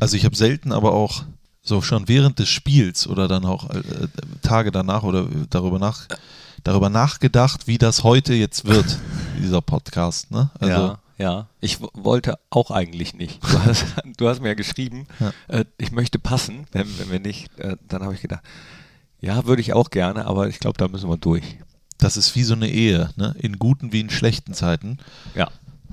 Also ich habe selten, aber auch so schon während des Spiels oder dann auch äh, Tage danach oder darüber nach darüber nachgedacht, wie das heute jetzt wird, dieser Podcast. Ne? Also, ja, ja. Ich wollte auch eigentlich nicht. Du hast, du hast mir ja geschrieben, ja. Äh, ich möchte passen, wenn, wenn wir nicht. Äh, dann habe ich gedacht, ja, würde ich auch gerne, aber ich glaube, da müssen wir durch. Das ist wie so eine Ehe, ne? in guten wie in schlechten Zeiten. Ja.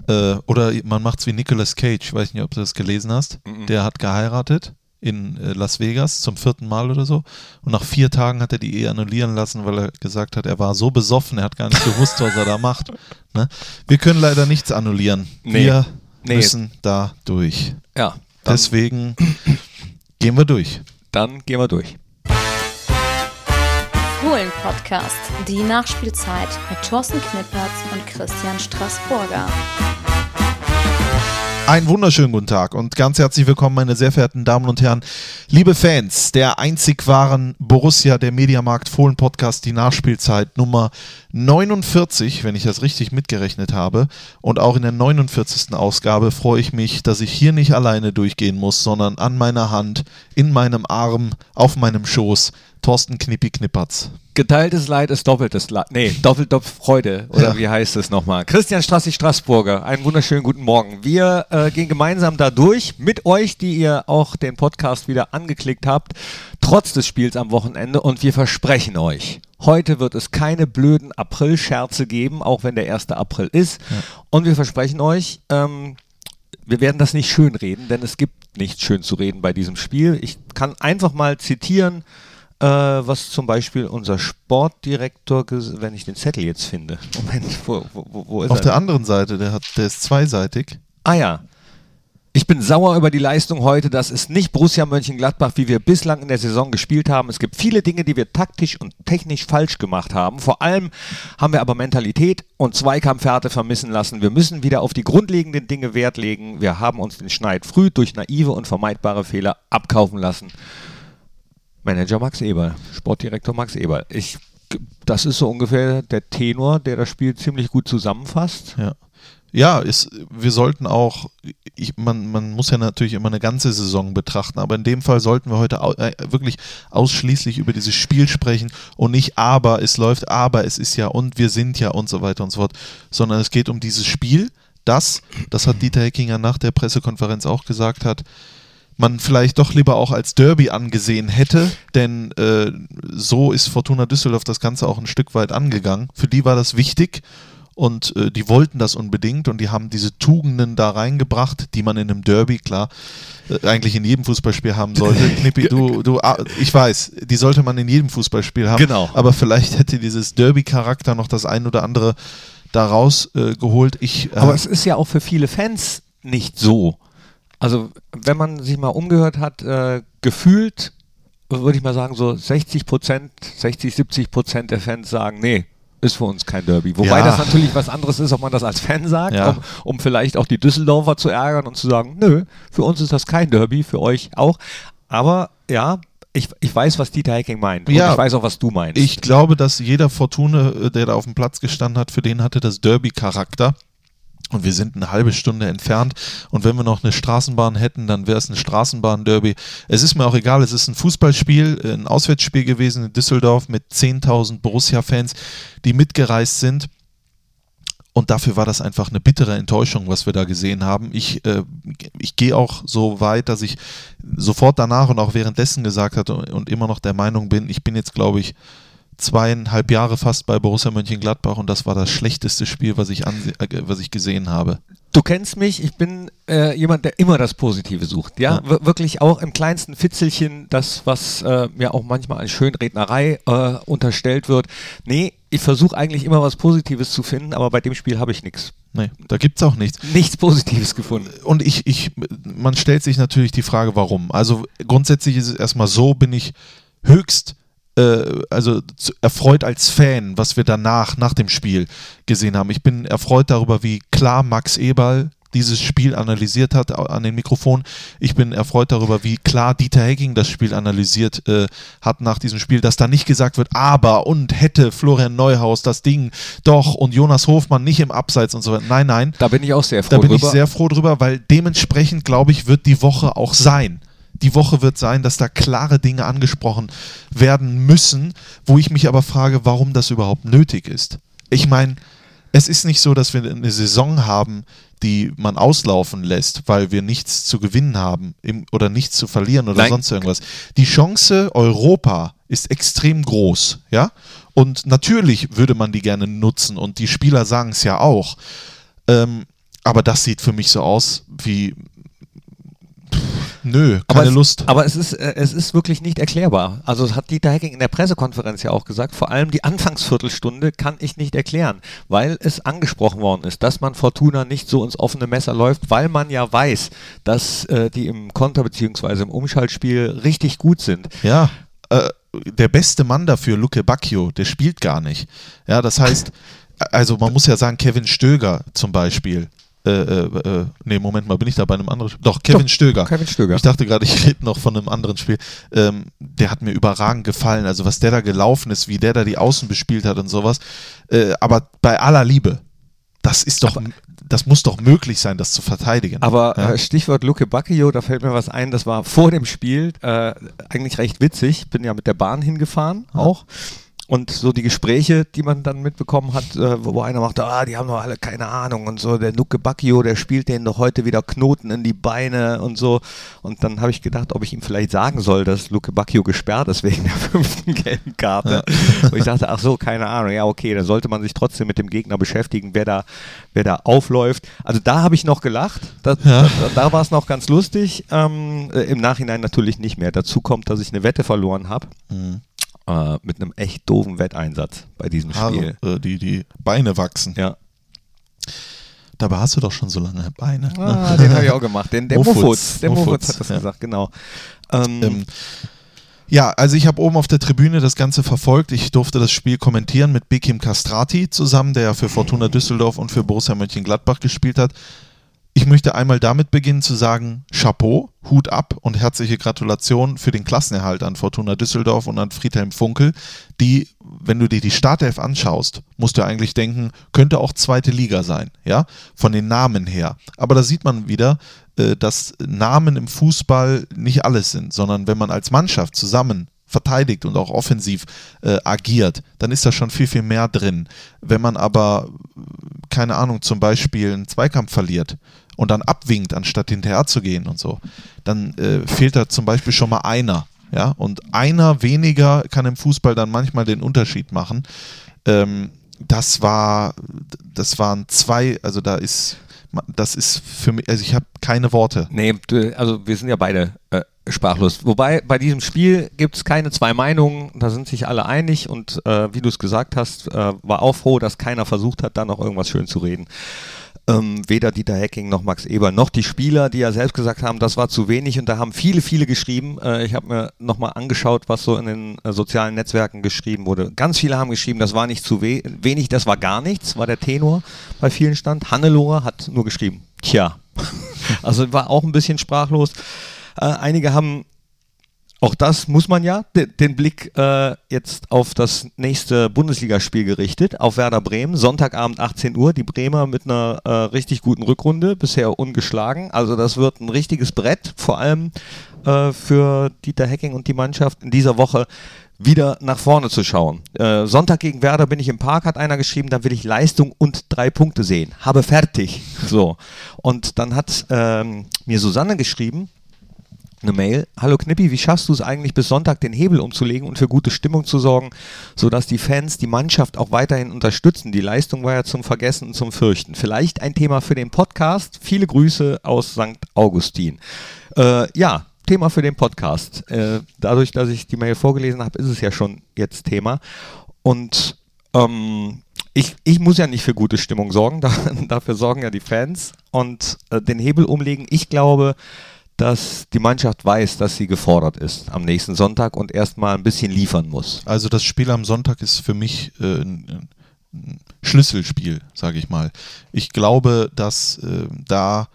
Äh, oder man macht es wie Nicolas Cage, ich weiß nicht, ob du das gelesen hast. Mhm. Der hat geheiratet in äh, Las Vegas zum vierten Mal oder so. Und nach vier Tagen hat er die Ehe annullieren lassen, weil er gesagt hat, er war so besoffen, er hat gar nicht gewusst, was er da macht. Ne? Wir können leider nichts annullieren. Nee. Wir nee. müssen da durch. Ja. Deswegen gehen wir durch. Dann gehen wir durch. Fohlen Podcast, die Nachspielzeit mit Thorsten Knippertz und Christian Straßburger. Einen wunderschönen guten Tag und ganz herzlich willkommen, meine sehr verehrten Damen und Herren, liebe Fans der einzig wahren Borussia, der Mediamarkt Fohlen Podcast, die Nachspielzeit Nummer 49, wenn ich das richtig mitgerechnet habe. Und auch in der 49. Ausgabe freue ich mich, dass ich hier nicht alleine durchgehen muss, sondern an meiner Hand, in meinem Arm, auf meinem Schoß, Thorsten Knippi Knippertz. Geteiltes Leid ist doppeltes Leid. Nee, doppelt, doppelt Freude. Oder ja. wie heißt es nochmal? Christian Strassi Straßburger, einen wunderschönen guten Morgen. Wir äh, gehen gemeinsam da durch mit euch, die ihr auch den Podcast wieder angeklickt habt, trotz des Spiels am Wochenende. Und wir versprechen euch, heute wird es keine blöden April-Scherze geben, auch wenn der 1. April ist. Ja. Und wir versprechen euch, ähm, wir werden das nicht schön reden, denn es gibt nichts schön zu reden bei diesem Spiel. Ich kann einfach mal zitieren, äh, was zum Beispiel unser Sportdirektor, wenn ich den Zettel jetzt finde. Moment, wo, wo, wo ist Auf er? Auf der anderen Seite, der, hat, der ist zweiseitig. Ah ja. Ich bin sauer über die Leistung heute. Das ist nicht Borussia Mönchengladbach, wie wir bislang in der Saison gespielt haben. Es gibt viele Dinge, die wir taktisch und technisch falsch gemacht haben. Vor allem haben wir aber Mentalität und Zweikampfhärte vermissen lassen. Wir müssen wieder auf die grundlegenden Dinge Wert legen. Wir haben uns den Schneid früh durch naive und vermeidbare Fehler abkaufen lassen. Manager Max Eberl, Sportdirektor Max Eberl. Ich, das ist so ungefähr der Tenor, der das Spiel ziemlich gut zusammenfasst. Ja. Ja, ist, wir sollten auch, ich, man, man muss ja natürlich immer eine ganze Saison betrachten, aber in dem Fall sollten wir heute au, äh, wirklich ausschließlich über dieses Spiel sprechen und nicht aber, es läuft, aber es ist ja und wir sind ja und so weiter und so fort, sondern es geht um dieses Spiel, das, das hat Dieter Heckinger nach der Pressekonferenz auch gesagt hat, man vielleicht doch lieber auch als Derby angesehen hätte, denn äh, so ist Fortuna Düsseldorf das Ganze auch ein Stück weit angegangen. Für die war das wichtig und äh, die wollten das unbedingt und die haben diese Tugenden da reingebracht, die man in einem Derby, klar, äh, eigentlich in jedem Fußballspiel haben sollte. Knippi, du, du, ah, ich weiß, die sollte man in jedem Fußballspiel haben. Genau. Aber vielleicht hätte dieses Derby-Charakter noch das ein oder andere daraus äh, geholt. Ich, äh, Aber es ist ja auch für viele Fans nicht so. Also, wenn man sich mal umgehört hat, äh, gefühlt, würde ich mal sagen, so 60 Prozent, 60, 70 Prozent der Fans sagen, nee, ist für uns kein Derby. Wobei ja. das natürlich was anderes ist, ob man das als Fan sagt, ja. um, um, vielleicht auch die Düsseldorfer zu ärgern und zu sagen, nö, für uns ist das kein Derby, für euch auch. Aber ja, ich, ich weiß, was Dieter Hecking meint. Ja, ich weiß auch, was du meinst. Ich glaube, dass jeder Fortune, äh, der da auf dem Platz gestanden hat, für den hatte das Derby-Charakter. Und wir sind eine halbe Stunde entfernt. Und wenn wir noch eine Straßenbahn hätten, dann wäre es ein Straßenbahn-Derby. Es ist mir auch egal, es ist ein Fußballspiel, ein Auswärtsspiel gewesen in Düsseldorf mit 10.000 Borussia-Fans, die mitgereist sind. Und dafür war das einfach eine bittere Enttäuschung, was wir da gesehen haben. Ich, äh, ich gehe auch so weit, dass ich sofort danach und auch währenddessen gesagt hatte und immer noch der Meinung bin, ich bin jetzt, glaube ich, zweieinhalb Jahre fast bei Borussia Mönchengladbach und das war das schlechteste Spiel, was ich, äh, was ich gesehen habe. Du kennst mich, ich bin äh, jemand, der immer das Positive sucht. Ja, ja. wirklich auch im kleinsten Fitzelchen, das, was äh, mir auch manchmal als Schönrednerei äh, unterstellt wird. Nee, ich versuche eigentlich immer was Positives zu finden, aber bei dem Spiel habe ich nichts. Nee, da gibt es auch nichts. Nichts Positives gefunden. Und ich, ich, man stellt sich natürlich die Frage, warum. Also grundsätzlich ist es erstmal so, bin ich höchst äh, also erfreut als Fan, was wir danach, nach dem Spiel gesehen haben. Ich bin erfreut darüber, wie klar Max Eberl dieses Spiel analysiert hat an den Mikrofon. Ich bin erfreut darüber, wie klar Dieter Hecking das Spiel analysiert äh, hat nach diesem Spiel, dass da nicht gesagt wird, aber und hätte Florian Neuhaus das Ding doch und Jonas Hofmann nicht im Abseits und so weiter. Nein, nein. Da bin ich auch sehr froh Da bin drüber. ich sehr froh drüber, weil dementsprechend, glaube ich, wird die Woche auch sein. Die Woche wird sein, dass da klare Dinge angesprochen werden müssen, wo ich mich aber frage, warum das überhaupt nötig ist. Ich meine, es ist nicht so, dass wir eine Saison haben, die man auslaufen lässt, weil wir nichts zu gewinnen haben im, oder nichts zu verlieren oder Nein. sonst irgendwas. Die Chance Europa ist extrem groß, ja? Und natürlich würde man die gerne nutzen und die Spieler sagen es ja auch. Ähm, aber das sieht für mich so aus wie nö, Aber keine es, Lust. Aber es ist, äh, es ist wirklich nicht erklärbar. Also das hat Dieter Hecking in der Pressekonferenz ja auch gesagt. Vor allem die Anfangsviertelstunde kann ich nicht erklären, weil es angesprochen worden ist, dass man Fortuna nicht so ins offene Messer läuft, weil man ja weiß, dass äh, die im Konter- bzw. im Umschaltspiel richtig gut sind. Ja, äh, der beste Mann dafür, Luke Bacchio, der spielt gar nicht. Ja, das heißt, also man muss ja sagen, Kevin Stöger zum Beispiel. Äh, äh, äh, nee, Moment mal, bin ich da bei einem anderen Spiel? Doch, Kevin Doch, Stöger. Kevin Stöger. Ich dachte gerade, ich rede noch von einem anderen Spiel. Ähm, der hat mir überragend gefallen. Also, was der da gelaufen ist, wie der da die Außen bespielt hat und sowas. Äh, aber bei aller Liebe, das ist doch, das muss doch möglich sein, das zu verteidigen. Aber ja. äh, Stichwort Luke Bacchio, da fällt mir was ein, das war vor dem Spiel äh, eigentlich recht witzig. Bin ja mit der Bahn hingefahren auch. Und so die Gespräche, die man dann mitbekommen hat, äh, wo einer macht, ah, die haben doch alle keine Ahnung und so, der Luke Bacchio, der spielt denen doch heute wieder Knoten in die Beine und so. Und dann habe ich gedacht, ob ich ihm vielleicht sagen soll, dass Luke Bacchio gesperrt ist wegen der fünften gelben Karte. Und ich dachte, ach so, keine Ahnung, ja okay, da sollte man sich trotzdem mit dem Gegner beschäftigen, wer da, wer da aufläuft. Also da habe ich noch gelacht, da, Ja. da, da war es noch ganz lustig. Ähm, äh, Im Nachhinein natürlich nicht mehr. Dazu kommt, dass ich eine Wette verloren habe. Mhm. Äh, mit einem echt doofen Wetteinsatz bei diesem Spiel. Haare, äh, die, die Beine wachsen. Ja. Dabei hast du doch schon so lange Beine. ne? Ah, den habe ich auch gemacht. Den, der Mofutz. Der Mofutz, hat das ja. gesagt, genau. Ähm, Ähm, ja, also ich habe oben auf der Tribüne das Ganze verfolgt. Ich durfte das Spiel kommentieren mit Bekim Castrati zusammen, der ja für Fortuna Düsseldorf und für Borussia Mönchengladbach gespielt hat. Ich möchte einmal damit beginnen zu sagen, Chapeau, Hut ab und herzliche Gratulation für den Klassenerhalt an Fortuna Düsseldorf und an Friedhelm Funkel, die, wenn du dir die Startelf anschaust, musst du eigentlich denken, könnte auch zweite Liga sein, ja, von den Namen her. Aber da sieht man wieder, äh, dass Namen im Fußball nicht alles sind, sondern wenn man als Mannschaft zusammen verteidigt und auch offensiv äh, agiert, dann ist da schon viel, viel mehr drin. Wenn man aber, keine Ahnung, zum Beispiel einen Zweikampf verliert und dann abwinkt, anstatt hinterher zu gehen und so, dann äh, fehlt da zum Beispiel schon mal einer. Ja? Und einer weniger kann im Fußball dann manchmal den Unterschied machen. Ähm, das war, das waren zwei, also da ist, das ist für mich, also ich habe keine Worte. Nee, also wir sind ja beide äh, sprachlos. Wobei bei diesem Spiel gibt es keine zwei Meinungen, da sind sich alle einig und äh, wie du es gesagt hast, äh, war auch froh, dass keiner versucht hat, da noch irgendwas schön zu reden. Ähm, weder Dieter Hecking noch Max Eber noch die Spieler, die ja selbst gesagt haben, das war zu wenig und da haben viele, viele geschrieben. Äh, ich habe mir nochmal angeschaut, was so in den äh, sozialen Netzwerken geschrieben wurde. Ganz viele haben geschrieben, das war nicht zu we wenig, das war gar nichts, war der Tenor bei vielen stand. Hannelore hat nur geschrieben, tja. also war auch ein bisschen sprachlos. Äh, einige haben auch das muss man ja, de, den Blick äh, jetzt auf das nächste Bundesligaspiel gerichtet, auf Werder Bremen, Sonntagabend 18 Uhr, die Bremer mit einer äh, richtig guten Rückrunde, bisher ungeschlagen. Also das wird ein richtiges Brett, vor allem äh, für Dieter Hecking und die Mannschaft in dieser Woche wieder nach vorne zu schauen. Äh, Sonntag gegen Werder bin ich im Park, hat einer geschrieben, dann will ich Leistung und drei Punkte sehen. Habe fertig. So. Und dann hat ähm, mir Susanne geschrieben, eine Mail. Hallo Knippi, wie schaffst du es eigentlich bis Sonntag den Hebel umzulegen und für gute Stimmung zu sorgen, sodass die Fans die Mannschaft auch weiterhin unterstützen? Die Leistung war ja zum Vergessen und zum Fürchten. Vielleicht ein Thema für den Podcast. Viele Grüße aus St. Augustin. Äh, ja, Thema für den Podcast. Äh, dadurch, dass ich die Mail vorgelesen habe, ist es ja schon jetzt Thema. Und ähm, ich, ich muss ja nicht für gute Stimmung sorgen, da, dafür sorgen ja die Fans und äh, den Hebel umlegen. Ich glaube, dass die Mannschaft weiß, dass sie gefordert ist am nächsten Sonntag und erstmal ein bisschen liefern muss. Also das Spiel am Sonntag ist für mich äh, ein, Schlüsselspiel, sage ich mal. Ich glaube, dass äh, da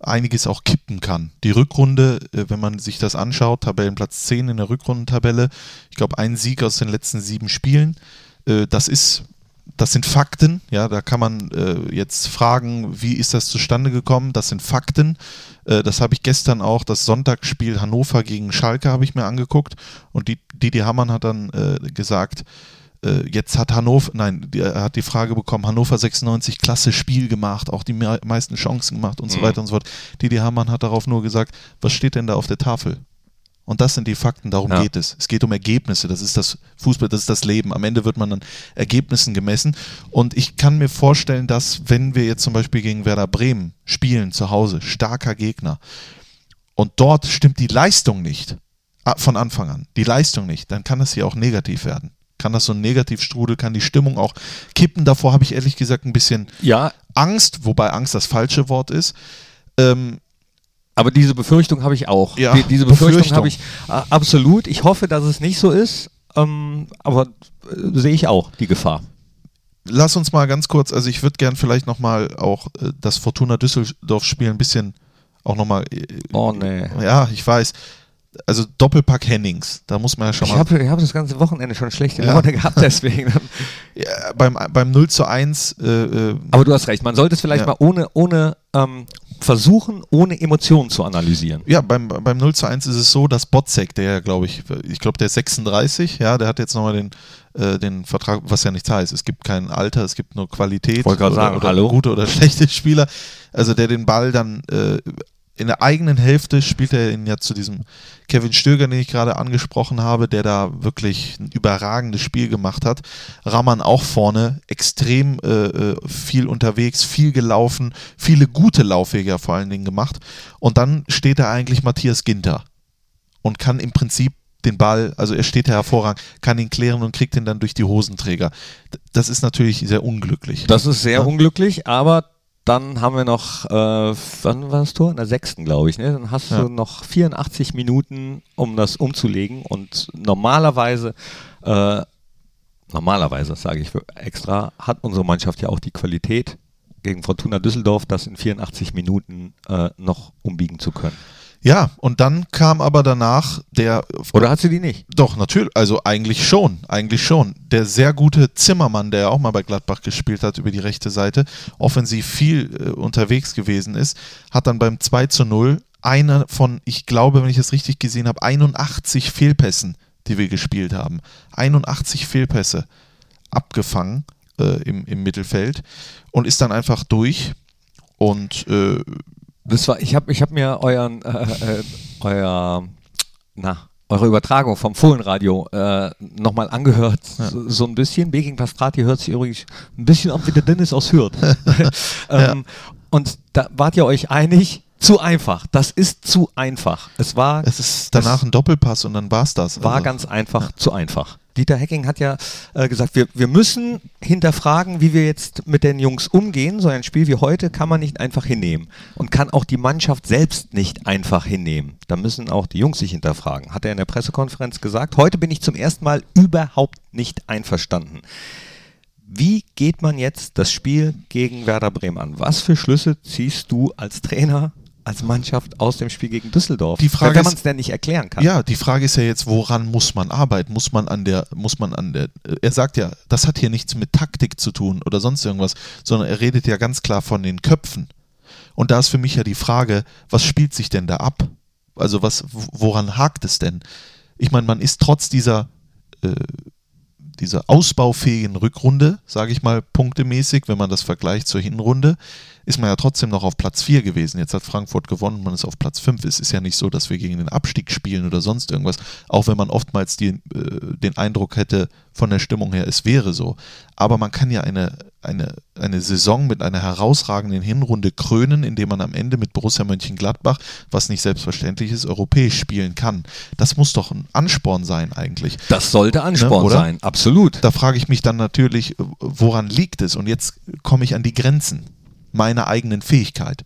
einiges auch kippen kann. Die Rückrunde, äh, wenn man sich das anschaut, Tabellenplatz 10 in der Rückrundentabelle, ich glaube, ein Sieg aus den letzten sieben Spielen, äh, das ist das sind Fakten, ja, da kann man äh, jetzt fragen, wie ist das zustande gekommen? Das sind Fakten. Äh, das habe ich gestern auch, das Sonntagsspiel Hannover gegen Schalke habe ich mir angeguckt und die, Didi Hamann hat dann äh, gesagt, äh, jetzt hat Hannover, nein, er hat die Frage bekommen, Hannover 96, klasse Spiel gemacht, auch die me meisten Chancen gemacht und mhm. so weiter und so fort. Didi Hamann hat darauf nur gesagt, was steht denn da auf der Tafel? Und das sind die Fakten, darum ja. geht es. Es geht um Ergebnisse, das ist das Fußball, das ist das Leben. Am Ende wird man an Ergebnissen gemessen. Und ich kann mir vorstellen, dass wenn wir jetzt zum Beispiel gegen Werder Bremen spielen, zu Hause, starker Gegner, und dort stimmt die Leistung nicht, ah, von Anfang an, die Leistung nicht, dann kann das hier auch negativ werden. Kann das so ein Negativstrudel, kann die Stimmung auch kippen. Davor habe ich ehrlich gesagt ein bisschen ja. Angst, wobei Angst das falsche Wort ist. Ähm, aber diese Befürchtung habe ich auch. Ja, Die, diese Befürchtung, Befürchtung. habe ich äh, absolut. Ich hoffe, dass es nicht so ist, ähm, aber äh, sehe ich auch die Gefahr. Lass uns mal ganz kurz, also ich würde gern vielleicht nochmal auch äh, das Fortuna Düsseldorf-Spiel ein bisschen auch nochmal. Äh, oh nee. Ja, ich weiß. Also Doppelpack Hennings, da muss man ja schon ich mal. Hab, ich habe das ganze Wochenende schon schlechte ja. Laune gehabt, deswegen. ja, beim, beim 0 zu 1. Äh, äh, aber du hast recht, man sollte es vielleicht ja. mal ohne, ohne ähm, versuchen, ohne Emotionen zu analysieren. Ja, beim, beim 0 zu 1 ist es so, dass Botzek, der glaube ich, ich glaube der ist 36, ja, der hat jetzt nochmal den, äh, den Vertrag, was ja nichts heißt. Es gibt kein Alter, es gibt nur Qualität oder, sagen, oder gute oder schlechte Spieler. Also der den Ball dann äh, in der eigenen Hälfte spielt er ihn ja zu diesem Kevin Stöger, den ich gerade angesprochen habe, der da wirklich ein überragendes Spiel gemacht hat. Raman auch vorne, extrem äh, äh viel unterwegs, viel gelaufen, viele gute Laufwege vor allen Dingen gemacht. Und dann steht da eigentlich Matthias Ginter und kann im Prinzip den Ball, also er steht da hervorragend, kann ihn klären und kriegt ihn dann durch die Hosenträger. Das ist natürlich sehr unglücklich. Das ist sehr ja? unglücklich, aber dann haben wir noch, äh, wann war das Tor? In der sechsten, glaube ich. Ne? Dann hast ja. du noch 84 Minuten, um das umzulegen. Und normalerweise, äh, normalerweise sage ich extra, hat unsere Mannschaft ja auch die Qualität, gegen Fortuna Düsseldorf das in 84 Minuten äh, noch umbiegen zu können. Ja, und dann kam aber danach der. Oder hat sie die nicht? Doch, natürlich. Also eigentlich schon. Eigentlich schon. Der sehr gute Zimmermann, der ja auch mal bei Gladbach gespielt hat über die rechte Seite, offensiv viel äh, unterwegs gewesen ist, hat dann beim 2 zu 0 eine von, ich glaube, wenn ich es richtig gesehen habe, 81 Fehlpässen, die wir gespielt haben. 81 Fehlpässe abgefangen äh, im, im Mittelfeld und ist dann einfach durch. Und äh, das war, ich habe ich hab mir euren, äh, äh, euer, na, eure Übertragung vom Fohlenradio äh, nochmal angehört, ja. so, so, ein bisschen. Beging Pastrati hört sich übrigens ein bisschen an wie der Dennis aus Hürth. ähm, ja. Und da wart ihr euch einig, zu einfach. Das ist zu einfach. Es war. Es ist danach ein Doppelpass und dann war es das. War also. ganz einfach, ja. zu einfach. Dieter Hecking hat ja äh, gesagt, wir, wir müssen hinterfragen, wie wir jetzt mit den Jungs umgehen. So ein Spiel wie heute kann man nicht einfach hinnehmen und kann auch die Mannschaft selbst nicht einfach hinnehmen. Da müssen auch die Jungs sich hinterfragen. Hat er in der Pressekonferenz gesagt. Heute bin ich zum ersten Mal überhaupt nicht einverstanden. Wie geht man jetzt das Spiel gegen Werder Bremen an? Was für Schlüsse ziehst du als Trainer als Mannschaft aus dem Spiel gegen Düsseldorf. Die Frage wenn man es denn nicht erklären kann. Ja, die Frage ist ja jetzt, woran muss man arbeiten? Muss man an der, muss man an der, er sagt ja, das hat hier nichts mit Taktik zu tun oder sonst irgendwas, sondern er redet ja ganz klar von den Köpfen. Und da ist für mich ja die Frage, was spielt sich denn da ab? Also was, woran hakt es denn? Ich meine, man ist trotz dieser äh, dieser ausbaufähigen Rückrunde, sage ich mal, punktemäßig, wenn man das vergleicht zur Hinrunde, ist man ja trotzdem noch auf Platz 4 gewesen. Jetzt hat Frankfurt gewonnen, man ist auf Platz 5. Es ist ja nicht so, dass wir gegen den Abstieg spielen oder sonst irgendwas, auch wenn man oftmals die, äh, den Eindruck hätte, von der Stimmung her, es wäre so. Aber man kann ja eine, eine, eine Saison mit einer herausragenden Hinrunde krönen, indem man am Ende mit Borussia Mönchengladbach, was nicht selbstverständlich ist, europäisch spielen kann. Das muss doch ein Ansporn sein eigentlich. Das sollte Ansporn ne, sein, absolut. Da frage ich mich dann natürlich, woran liegt es? Und jetzt komme ich an die Grenzen meiner eigenen Fähigkeit.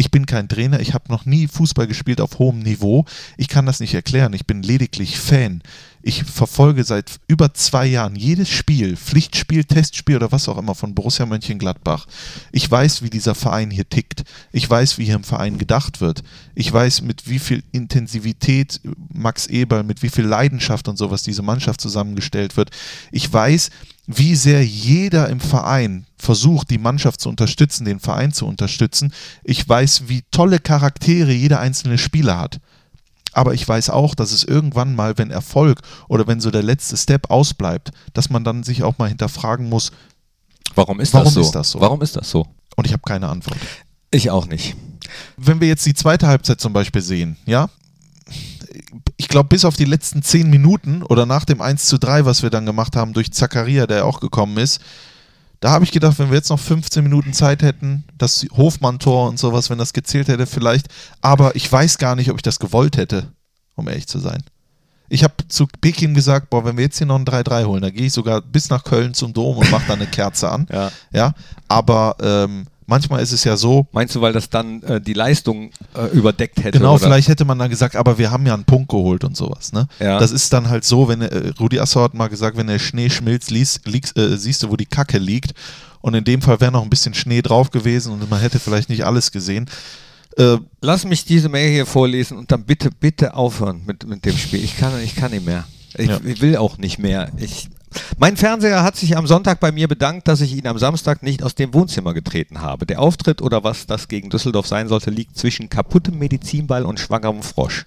Ich bin kein Trainer, ich habe noch nie Fußball gespielt auf hohem Niveau. Ich kann das nicht erklären, ich bin lediglich Fan. Ich verfolge seit über zwei Jahren jedes Spiel, Pflichtspiel, Testspiel oder was auch immer von Borussia Mönchengladbach. Ich weiß, wie dieser Verein hier tickt. Ich weiß, wie hier im Verein gedacht wird. Ich weiß, mit wie viel Intensivität Max Eberl, mit wie viel Leidenschaft und sowas diese Mannschaft zusammengestellt wird. Ich weiß, wie sehr jeder im Verein versucht, die Mannschaft zu unterstützen, den Verein zu unterstützen. Ich weiß, wie tolle Charaktere jeder einzelne Spieler hat. Aber ich weiß auch, dass es irgendwann mal, wenn Erfolg oder wenn so der letzte Step ausbleibt, dass man dann sich auch mal hinterfragen muss, Warum ist, Warum das, so? ist das so? Warum ist das so? und ich habe keine Antwort. Ich auch nicht. Wenn wir jetzt die zweite Halbzeit zum Beispiel sehen, ja, ich glaube, bis auf die letzten zehn Minuten oder nach dem 1 zu 3, was wir dann gemacht haben durch Zakaria, der auch gekommen ist, da habe ich gedacht, wenn wir jetzt noch 15 Minuten Zeit hätten, das Hofmann-Tor und sowas, wenn das gezählt hätte, vielleicht. Aber ich weiß gar nicht, ob ich das gewollt hätte, um ehrlich zu sein. Ich habe zu Peking gesagt, boah, wenn wir jetzt hier noch ein 3-3 holen, dann gehe ich sogar bis nach Köln zum Dom und mache da eine Kerze an. Ja. ja? Aber ähm, manchmal ist es ja so, Meinst du, weil das dann äh, die Leistung äh, überdeckt hätte? Genau, oder? vielleicht hätte man dann gesagt, aber wir haben ja einen Punkt geholt und sowas. Ne? Ja. Das ist dann halt so, wenn äh, Rudi Assauer hat mal gesagt, wenn der Schnee schmilzt, liest, liegst, äh, siehst du, wo die Kacke liegt. Und in dem Fall wäre noch ein bisschen Schnee drauf gewesen und man hätte vielleicht nicht alles gesehen. Äh, Lass mich diese Mail hier vorlesen und dann bitte, bitte aufhören mit, mit dem Spiel. Ich kann, ich kann nicht mehr. Ich, Ja. ich will auch nicht mehr. Ich, mein Fernseher hat sich am Sonntag bei mir bedankt, dass ich ihn am Samstag nicht aus dem Wohnzimmer getreten habe. Der Auftritt oder was das gegen Düsseldorf sein sollte, liegt zwischen kaputtem Medizinball und schwangerem Frosch.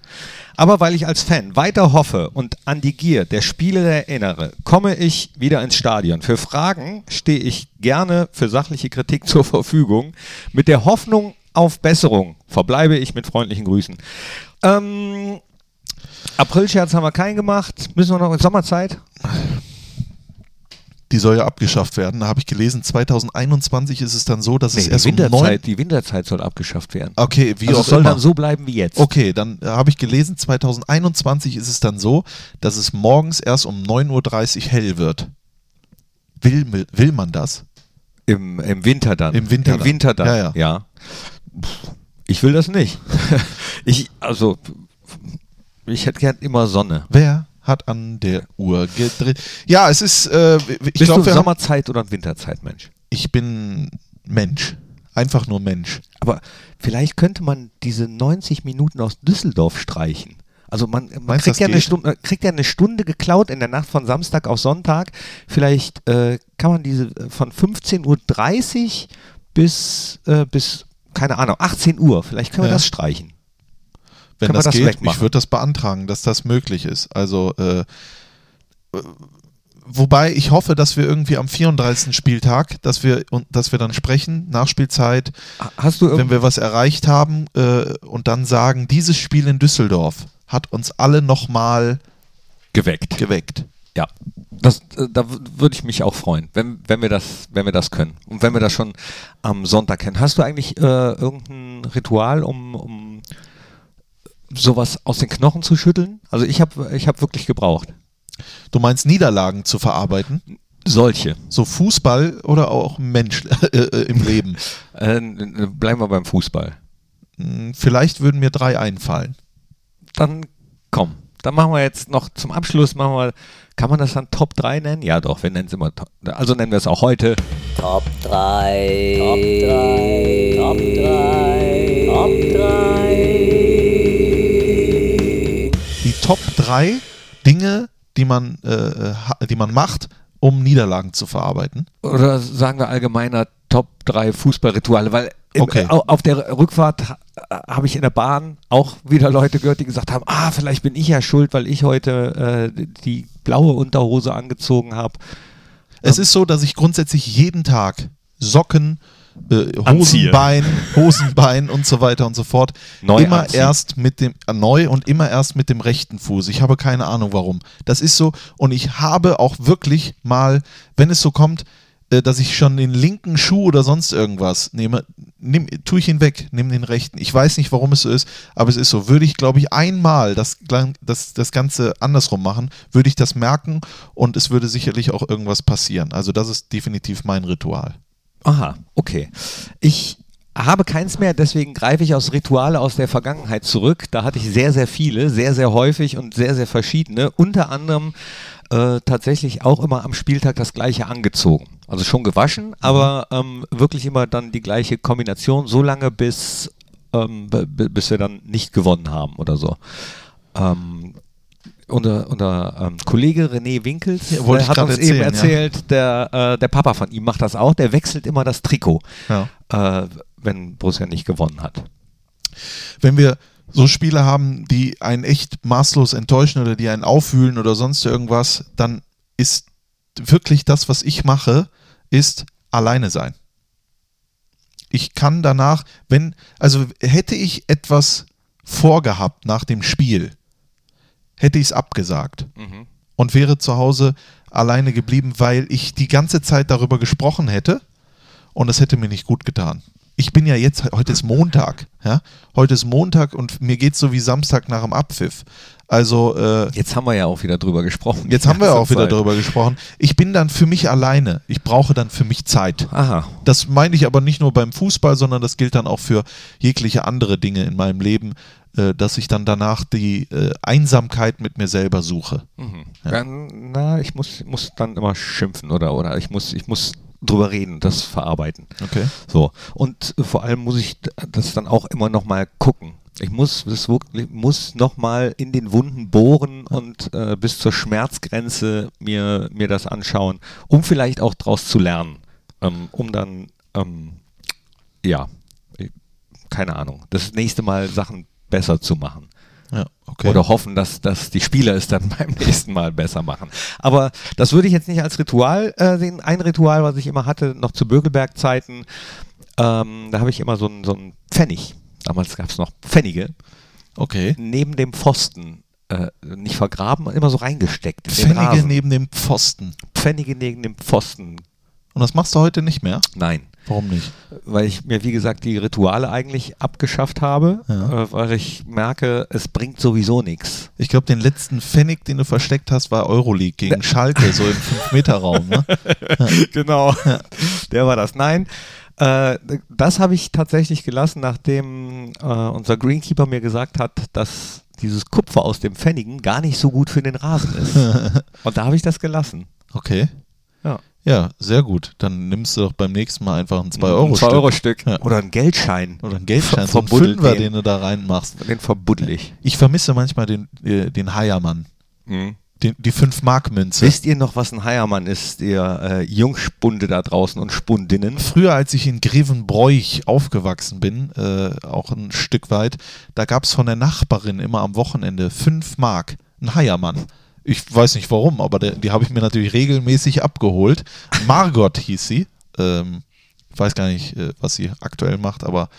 Aber weil ich als Fan weiter hoffe und an die Gier der Spiele erinnere, komme ich wieder ins Stadion. Für Fragen stehe ich gerne für sachliche Kritik zur Verfügung. Mit der Hoffnung auf Besserung verbleibe ich mit freundlichen Grüßen. Ähm, April-Scherz haben wir keinen gemacht. Müssen wir noch in Sommerzeit? Die soll ja abgeschafft werden. Da habe ich gelesen, 2021 ist es dann so, dass es die, erst um neun. Winterzeit, die Winterzeit soll abgeschafft werden. Okay, wie also auch es soll immer. dann so bleiben wie jetzt. Okay, dann äh, habe ich gelesen, 2021 ist es dann so, dass es morgens erst um 9.30 Uhr hell wird. Will, will man das? Im, Im Winter dann. Im Winter Im dann. Winter dann. Ja, ja. Pff, Ich will das nicht. ich, also, ich hätte gern immer Sonne. Wer hat an der Uhr gedreht? Ja, es ist, äh, ich Bist du wir Sommerzeit oder Winterzeit, Mensch? ich bin Mensch. Einfach nur Mensch. Aber vielleicht könnte man diese 90 Minuten aus Düsseldorf streichen. Also man, man kriegt, ja? Stunde, man kriegt ja eine Stunde geklaut in der Nacht von Samstag auf Sonntag. Vielleicht äh, kann man diese äh, von 15.30 Uhr bis, äh, bis, keine Ahnung, 18 Uhr, vielleicht können wir Ja. das streichen. Wenn das, das geht, ich würde das beantragen, dass das möglich ist. Also, äh, äh, wobei ich hoffe, dass wir irgendwie am 34. Spieltag, dass wir, und, dass wir dann sprechen, Nachspielzeit, wenn wir was erreicht haben äh, und dann sagen, dieses Spiel in Düsseldorf hat uns alle nochmal geweckt? geweckt. Ja, das, äh, da würde ich mich auch freuen, wenn, wenn, wir das, wenn wir das können. Und wenn wir das schon am Sonntag kennen. Hast du eigentlich äh, irgendein Ritual, um, um sowas aus den Knochen zu schütteln? Also ich habe ich hab wirklich gebraucht. Du meinst Niederlagen zu verarbeiten? Solche. So Fußball oder auch Mensch äh, äh, im Leben? Äh, bleiben wir beim Fußball. Hm, Vielleicht würden mir drei einfallen. Dann komm. Dann machen wir jetzt noch zum Abschluss, machen wir, kann man das dann Top 3 nennen? Ja doch, wir nennen es immer Top. Also nennen wir es auch heute. Top 3. Top 3. Top 3. Top 3. Top drei Dinge, die man, äh, die man macht, um Niederlagen zu verarbeiten. Oder sagen wir allgemeiner Top 3 Fußballrituale, weil im, Okay. au- auf der Rückfahrt ha- habe ich in der Bahn auch wieder Leute gehört, die gesagt haben, ah, vielleicht bin ich ja schuld, weil ich heute äh, die blaue Unterhose angezogen habe. Es ist so, dass ich grundsätzlich jeden Tag Socken, äh. Hosenbein, Hosenbein und so weiter und so fort Neu immer anziehen. erst mit dem äh, neu und immer erst mit dem rechten Fuß. Ich habe keine Ahnung warum. Das ist so und ich habe auch wirklich mal, wenn es so kommt, äh, dass ich schon den linken Schuh oder sonst irgendwas nehme, nimm, tue ich ihn weg, nehme den rechten. Ich weiß nicht, warum es so ist, aber es ist so. Würde ich, glaube ich, einmal das, das, das Ganze andersrum machen, würde ich das merken und es würde sicherlich auch irgendwas passieren. Also das ist definitiv mein Ritual. Aha, okay. Ich habe keins mehr, deswegen greife ich aus Rituale aus der Vergangenheit zurück. Da hatte ich sehr, sehr viele, sehr, sehr häufig und sehr, sehr verschiedene. Unter anderem äh, tatsächlich auch immer am Spieltag das gleiche angezogen. Also schon gewaschen, aber ähm, wirklich immer dann die gleiche Kombination, so lange bis, ähm, bis wir dann nicht gewonnen haben oder so. Ähm, unser, unser ähm, Kollege René Winkels Ja, der ich hat uns eben erzählen, ja. erzählt, der, äh, der Papa von ihm macht das auch, der wechselt immer das Trikot, Ja. äh, wenn Borussia nicht gewonnen hat. wenn wir so Spiele haben, die einen echt maßlos enttäuschen oder die einen aufwühlen oder sonst irgendwas, dann ist wirklich das, was ich mache, ist alleine sein. Ich kann danach, wenn, also hätte ich etwas vorgehabt nach dem Spiel, hätte ich es abgesagt und wäre zu Hause alleine geblieben, weil ich die ganze Zeit darüber gesprochen hätte und es hätte mir nicht gut getan. Ich bin ja jetzt, heute ist Montag, ja, heute ist Montag und mir geht es so wie Samstag nach dem Abpfiff. Also äh, Jetzt haben wir ja auch wieder drüber gesprochen. jetzt haben wir auch wieder Zeit. darüber gesprochen. Ich bin dann für mich alleine. Ich brauche dann für mich Zeit. Aha. Das meine ich aber nicht nur beim Fußball, sondern das gilt dann auch für jegliche andere Dinge in meinem Leben, äh, dass ich dann danach die äh, Einsamkeit mit mir selber suche. Ja. Na, ich muss, muss dann immer schimpfen oder, oder ich muss, ich muss drüber reden, das verarbeiten. Okay. So. Und äh, vor allem muss ich das dann auch immer nochmal gucken. Ich muss das wirklich, muss nochmal in den Wunden bohren und äh, bis zur Schmerzgrenze mir, mir das anschauen, um vielleicht auch draus zu lernen. Ähm, um dann, ähm, ja, ich- keine Ahnung, das nächste Mal Sachen besser zu machen. Ja, okay. Oder hoffen, dass, dass die Spieler es dann beim nächsten Mal besser machen. Aber das würde ich jetzt nicht als Ritual äh, sehen. Ein Ritual, was ich immer hatte, noch zu Bögelberg-Zeiten, ähm, da habe ich immer so einen so einen Pfennig, damals gab es noch Pfennige, okay. neben dem Pfosten, äh, nicht vergraben, immer so reingesteckt. Pfennige neben dem Pfosten. Pfennige neben dem Pfosten. Und das machst du heute nicht mehr? Nein. Warum nicht? weil ich mir, wie gesagt, die Rituale eigentlich abgeschafft habe, Ja. äh, weil ich merke, es bringt sowieso nichts. Ich glaube, den letzten Pfennig, den du versteckt hast, war Euroleague gegen Schalke, so im 5-Meter-Raum. Ne? genau, der war das. Nein, äh, das habe ich tatsächlich gelassen, nachdem äh, unser Greenkeeper mir gesagt hat, dass dieses Kupfer aus dem Pfennigen gar nicht so gut für den Rasen ist. Und da habe ich das gelassen. Okay. Ja. Ja, sehr gut. Dann nimmst du doch beim nächsten Mal einfach ein 2-Euro-Stück. 2-Euro-Stück. Ja. Oder ein Geldschein. Oder ein Geldschein, so ein Verbuddelt Fünfer, den. den du da reinmachst. Den verbuddel ich. Ich vermisse manchmal den, äh, den Heiermann. Mhm. Den, die 5-Mark-Münze. Wisst ihr noch, was ein Heiermann ist, ihr äh, Jungspunde da draußen und Spundinnen? Früher, als ich in Grevenbroich aufgewachsen bin, äh, auch ein Stück weit, da gab es von der Nachbarin immer am Wochenende 5 Mark, ein Heiermann. Ich weiß nicht warum, aber der, die habe ich mir natürlich regelmäßig abgeholt. Margot hieß sie. Ähm, ich weiß gar nicht, äh, was sie aktuell macht, aber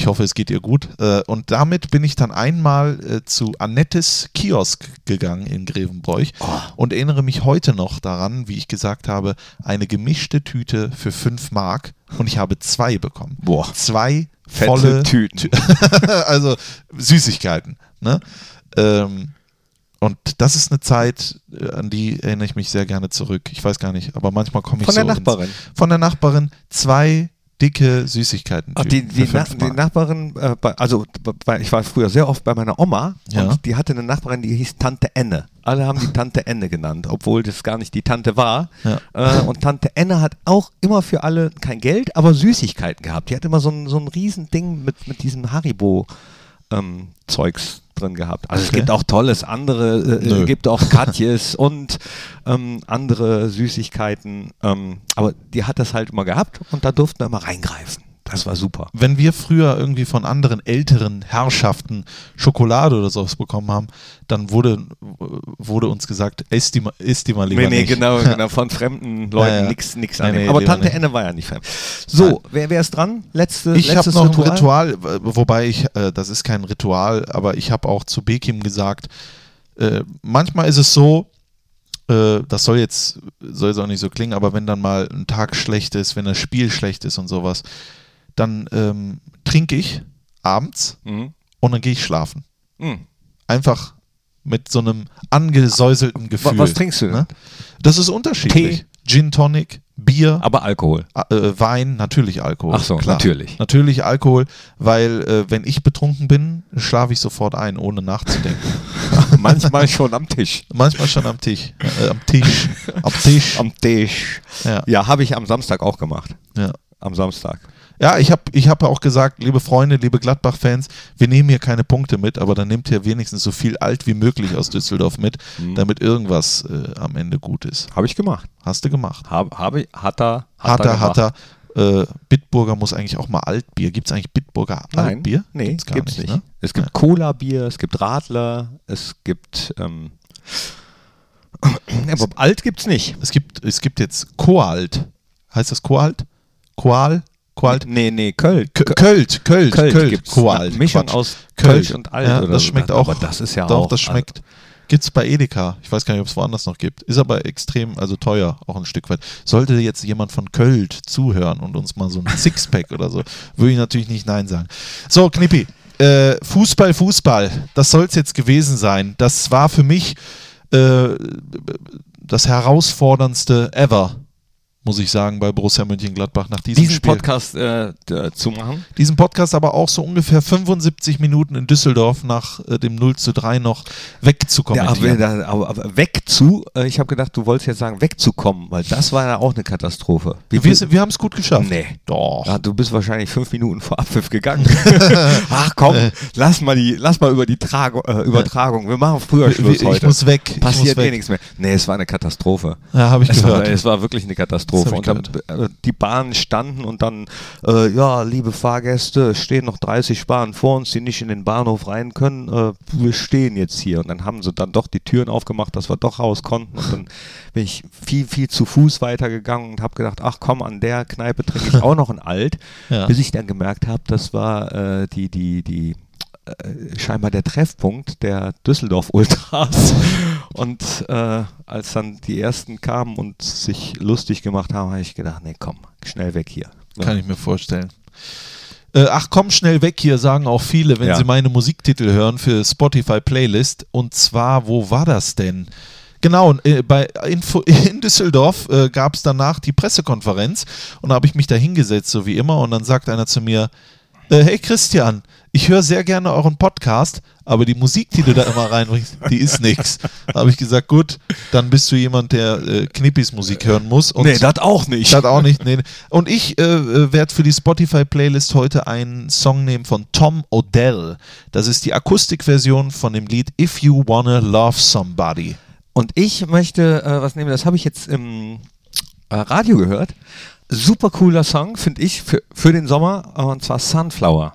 ich hoffe, es geht ihr gut. Äh, und damit bin ich dann einmal äh, zu Annettes Kiosk gegangen in Grevenbroich und erinnere mich heute noch daran, wie ich gesagt habe, eine gemischte Tüte für 5 Mark und ich habe zwei bekommen. Boah. Zwei Fette volle Tüten. also Süßigkeiten. Ne? Ähm, und das ist eine Zeit, äh, an die erinnere ich mich sehr gerne zurück. Ich weiß gar nicht, aber manchmal komme ich Von so der ins- Nachbarin. Von der Nachbarin zwei dicke Süßigkeiten. Ach, die, die, Na, die Nachbarin, äh, bei, also bei, ich war früher sehr oft bei meiner Oma Ja. und die hatte eine Nachbarin, die hieß Tante Enne. Alle haben die Tante Enne genannt, obwohl das gar nicht die Tante war. Ja. Äh, und Tante Enne hat auch immer für alle kein Geld, aber Süßigkeiten gehabt. Die hat immer so ein, so ein Riesending mit, mit diesem Haribo-Zeugs drin gehabt. Also es Okay. gibt auch tolles andere, äh, äh, gibt auch Katjes und ähm, andere Süßigkeiten. Ähm, aber die hat das halt immer gehabt und da durften wir immer reingreifen. Das war super. Wenn wir früher irgendwie von anderen älteren Herrschaften Schokolade oder sowas bekommen haben, dann wurde, wurde uns gesagt, isst die, mal- isst die mal lieber Nee, nee, nicht. genau, genau, von fremden Leuten Ja, ja. nix, nix Nee, nee, Aber Tante nicht. Enne war ja nicht fremd. So, wer, wer ist dran? Letzte, Ich habe letztes noch Ritual? ein Ritual, wobei ich, äh, das ist kein Ritual, aber ich habe auch zu Bekim gesagt, äh, manchmal ist es so, äh, das soll jetzt, soll jetzt auch nicht so klingen, aber wenn dann mal ein Tag schlecht ist, wenn das Spiel schlecht ist und sowas, dann ähm, trinke ich abends Mhm. und dann gehe ich schlafen. Mhm. Einfach mit so einem angesäuselten Gefühl. was trinkst du? Ne? Das ist unterschiedlich. Tee? Gin Tonic, Bier, Aber Alkohol. äh, Wein, natürlich Alkohol. Ach so, natürlich. Natürlich Alkohol, weil äh, wenn ich betrunken bin, schlafe ich sofort ein, ohne nachzudenken. Manchmal schon am Tisch. Manchmal schon am Tisch. Äh, am Tisch. Am Tisch. Am Tisch. Ja. Ja, habe ich am Samstag auch gemacht. Ja. Am Samstag. Ja, ich habe ich hab auch gesagt, liebe Freunde, liebe Gladbach-Fans, wir nehmen hier keine Punkte mit, aber dann nehmt ihr wenigstens so viel alt wie möglich aus Düsseldorf mit, Mhm. damit irgendwas äh, am Ende gut ist. Habe ich gemacht. Hast du gemacht. Hab, habe, hat er. Hat er, gemacht. hat er. Äh, Bitburger muss eigentlich auch mal Altbier. Gibt es eigentlich Bitburger Nein, Altbier? nee, Gibt's gar gibt's nicht. ne? Es gibt Cola-Bier, es gibt Radler, es gibt. Ähm, aber alt gibt's nicht. Es gibt, es gibt jetzt Koalt. Heißt das Koalt? Koal? Koalt? Nee, nee, Köln. K Költ, Költ, Köln Költ, gibt's. Koalt. Eine Mischung Quatsch. aus Kölsch und Alt Ja, das so. schmeckt Aber auch. das ist ja doch, auch- das schmeckt. Gibt's bei Edeka. Ich weiß gar nicht, ob es woanders noch gibt. Ist aber extrem, also teuer, auch ein Stück weit. Sollte jetzt jemand von Költ zuhören und uns mal so ein Sixpack oder so, würde ich natürlich nicht Nein sagen. So, Knippi. Äh, Fußball, Fußball. Das soll es jetzt gewesen sein. Das war für mich äh, das herausforderndste ever, muss ich sagen, bei Borussia Mönchengladbach nach diesem Diesen Spiel. Podcast äh, zu machen. Diesen Podcast aber auch so ungefähr 75 Minuten in Düsseldorf nach äh, dem 0 zu 3 noch Ja, wegzukommentieren. aber, aber, aber weg zu, äh, ich habe gedacht, du wolltest jetzt sagen, wegzukommen, weil das war ja auch eine Katastrophe. Wie wir wir haben es gut geschafft. Nee. Doch. Ja, du bist wahrscheinlich fünf Minuten vor Abpfiff gegangen. Ach komm, lass mal die, lass mal über die Trago, äh, Übertragung. Wir machen früher Schluss ich heute. muss weg. Ich Passiert muss eh weg. nichts mehr. Nee, es war eine Katastrophe. Ja, habe ich Es war, gehört. es war wirklich eine Katastrophe. Das Und dann, äh, die Bahnen standen und dann, äh, ja, liebe Fahrgäste, stehen noch 30 Bahnen vor uns, die nicht in den Bahnhof rein können. Äh, wir stehen jetzt hier. Und dann haben sie dann doch die Türen aufgemacht, dass wir doch raus konnten. Und dann bin ich viel, viel zu Fuß weitergegangen und habe gedacht, ach komm, an der Kneipe trinke ich auch noch ein Alt. Ja. Bis ich dann gemerkt habe, das war äh, die, die, die äh, scheinbar der Treffpunkt der Düsseldorf-Ultras. Und äh, als dann die ersten kamen und sich lustig gemacht haben, habe ich gedacht, nee, komm, schnell weg hier. Kann ich mir vorstellen. Äh, ach komm schnell weg hier, sagen auch viele, wenn Ja. sie meine Musiktitel hören für Spotify Playlist. Und zwar, wo war das denn? Genau, äh, bei Info, in Düsseldorf äh, gab es danach die Pressekonferenz und da habe ich mich da hingesetzt, so wie immer, und dann sagt einer zu mir, äh, hey Christian, ich höre sehr gerne euren Podcast, aber die Musik, die du da immer reinbringst, die ist nix. Da habe ich gesagt, gut, dann bist du jemand, der äh, Knippis Musik hören muss. Und nee, das auch nicht. das auch nicht. Nee. Und ich äh, äh, werde für die Spotify-Playlist heute einen Song nehmen von Tom Odell. Das ist die Akustikversion von dem Lied If You Wanna Love Somebody. Und ich möchte äh, was nehmen, das habe ich jetzt im äh, Radio gehört. Super cooler Song, finde ich, für, für den Sommer, und zwar Sunflower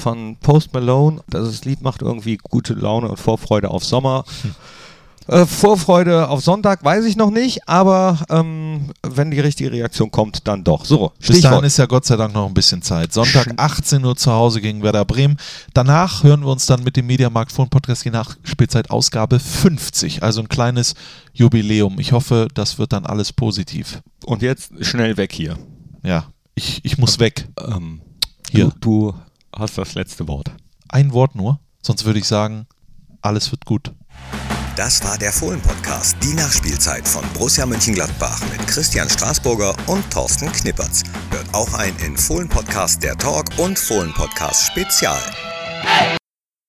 von Post Malone. Das Lied macht irgendwie gute Laune und Vorfreude auf Sommer. Äh, Vorfreude auf Sonntag weiß ich noch nicht, aber ähm, wenn die richtige Reaktion kommt, dann doch. So, Bis dahin ist ja Gott sei Dank noch ein bisschen Zeit. Sonntag 18 Uhr zu Hause gegen Werder Bremen. Danach hören wir uns dann mit dem Mediamarkt Phone Podcast je nach Spielzeit Ausgabe 50. Also ein kleines Jubiläum. Ich hoffe, das wird dann alles positiv. Und jetzt schnell weg hier. Ja, ich, ich muss weg. Ähm, Hier. Du, du hast das letzte Wort. Ein Wort nur, sonst würde ich sagen, alles wird gut. Das war der Fohlen-Podcast, die Nachspielzeit von Borussia Mönchengladbach mit Christian Straßburger und Thorsten Knippertz. Hört auch ein in Fohlen-Podcast der Talk und Fohlen-Podcast Spezial.